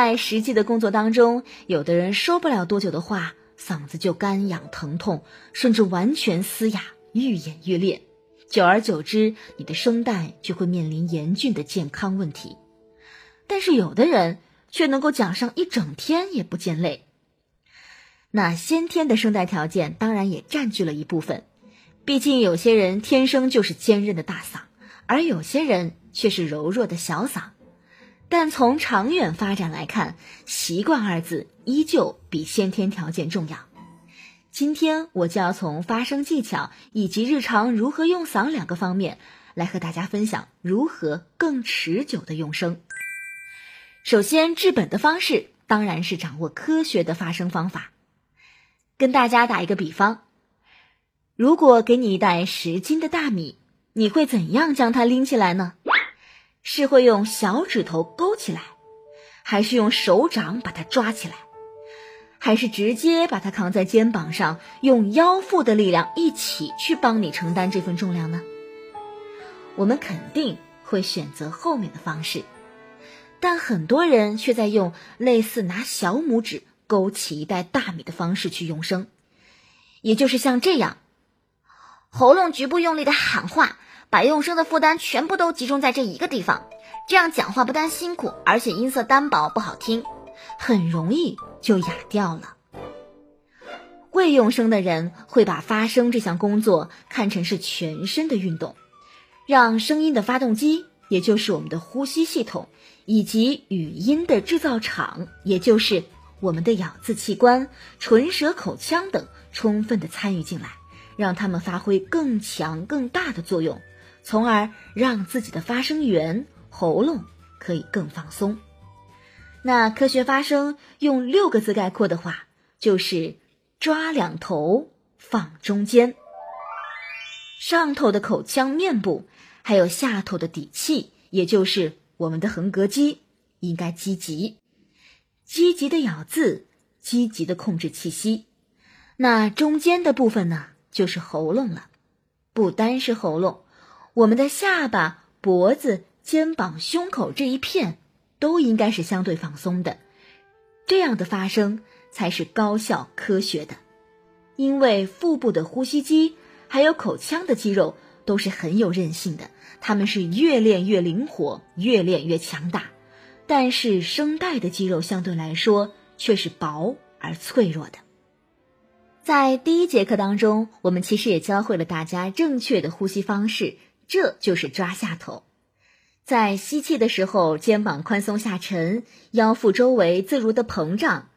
在实际的工作当中，有的人说不了多久的话，嗓子就干痒疼痛，甚至完全嘶哑，愈演愈烈。久而久之，你的声带就会面临严峻的健康问题。但是有的人却能够讲上一整天也不见累。那先天的声带条件当然也占据了一部分，毕竟有些人天生就是坚韧的大嗓，而有些人却是柔弱的小嗓。但从长远发展来看，习惯二字依旧比先天条件重要。今天我就要从发声技巧以及日常如何用嗓两个方面来和大家分享如何更持久的用声。首先，治本的方式当然是掌握科学的发声方法。跟大家打一个比方，如果给你一袋十斤的大米，你会怎样将它拎起来呢？是会用小指头勾起来，还是用手掌把它抓起来，还是直接把它扛在肩膀上，用腰腹的力量一起去帮你承担这份重量呢？我们肯定会选择后面的方式，但很多人却在用类似拿小拇指勾起一袋大米的方式去用声，也就是像这样，喉咙局部用力的喊话。把用声的负担全部都集中在这一个地方，这样讲话不但辛苦，而且音色单薄不好听，很容易就哑掉了。会用声的人会把发声这项工作看成是全身的运动，让声音的发动机，也就是我们的呼吸系统，以及语音的制造厂，也就是我们的咬字器官、唇舌口腔等，充分的参与进来，让他们发挥更强更大的作用。从而让自己的发声源喉咙可以更放松。那科学发声用六个字概括的话，就是抓两头放中间。上头的口腔面部，还有下头的底气，也就是我们的横膈肌，应该积极，积极的咬字，积极的控制气息。那中间的部分呢，就是喉咙了，不单是喉咙。我们的下巴、脖子、肩膀、胸口这一片都应该是相对放松的，这样的发声才是高效科学的。因为腹部的呼吸肌还有口腔的肌肉都是很有韧性的，它们是越练越灵活，越练越强大。但是声带的肌肉相对来说却是薄而脆弱的。在第一节课当中，我们其实也教会了大家正确的呼吸方式。这就是抓下头，在吸气的时候，肩膀宽松下沉，腰腹周围自如的膨胀。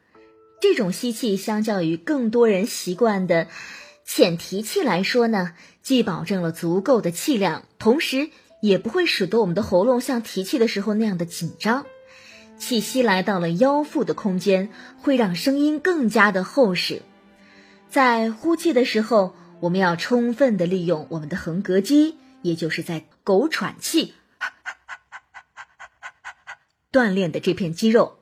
这种吸气相较于更多人习惯的浅提气来说呢，既保证了足够的气量，同时也不会使得我们的喉咙像提气的时候那样的紧张。气息来到了腰腹的空间，会让声音更加的厚实。在呼气的时候，我们要充分的利用我们的横膈肌。也就是在狗喘气锻炼的这片肌肉，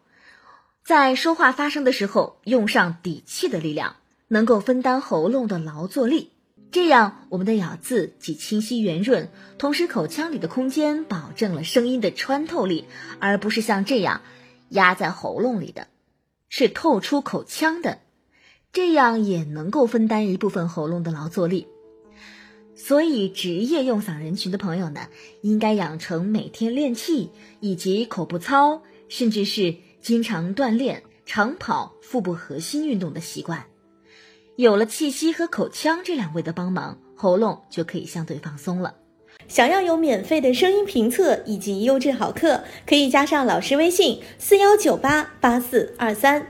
在说话发声的时候用上底气的力量，能够分担喉咙的劳作力，这样我们的咬字既清晰圆润，同时口腔里的空间保证了声音的穿透力，而不是像这样压在喉咙里的，是透出口腔的，这样也能够分担一部分喉咙的劳作力。所以，职业用嗓人群的朋友呢，应该养成每天练气以及口部操，甚至是经常锻炼长跑、腹部核心运动的习惯。有了气息和口腔这两位的帮忙，喉咙就可以相对放松了。想要有免费的声音评测以及优质好课，可以加上老师微信：四幺九八八四二三。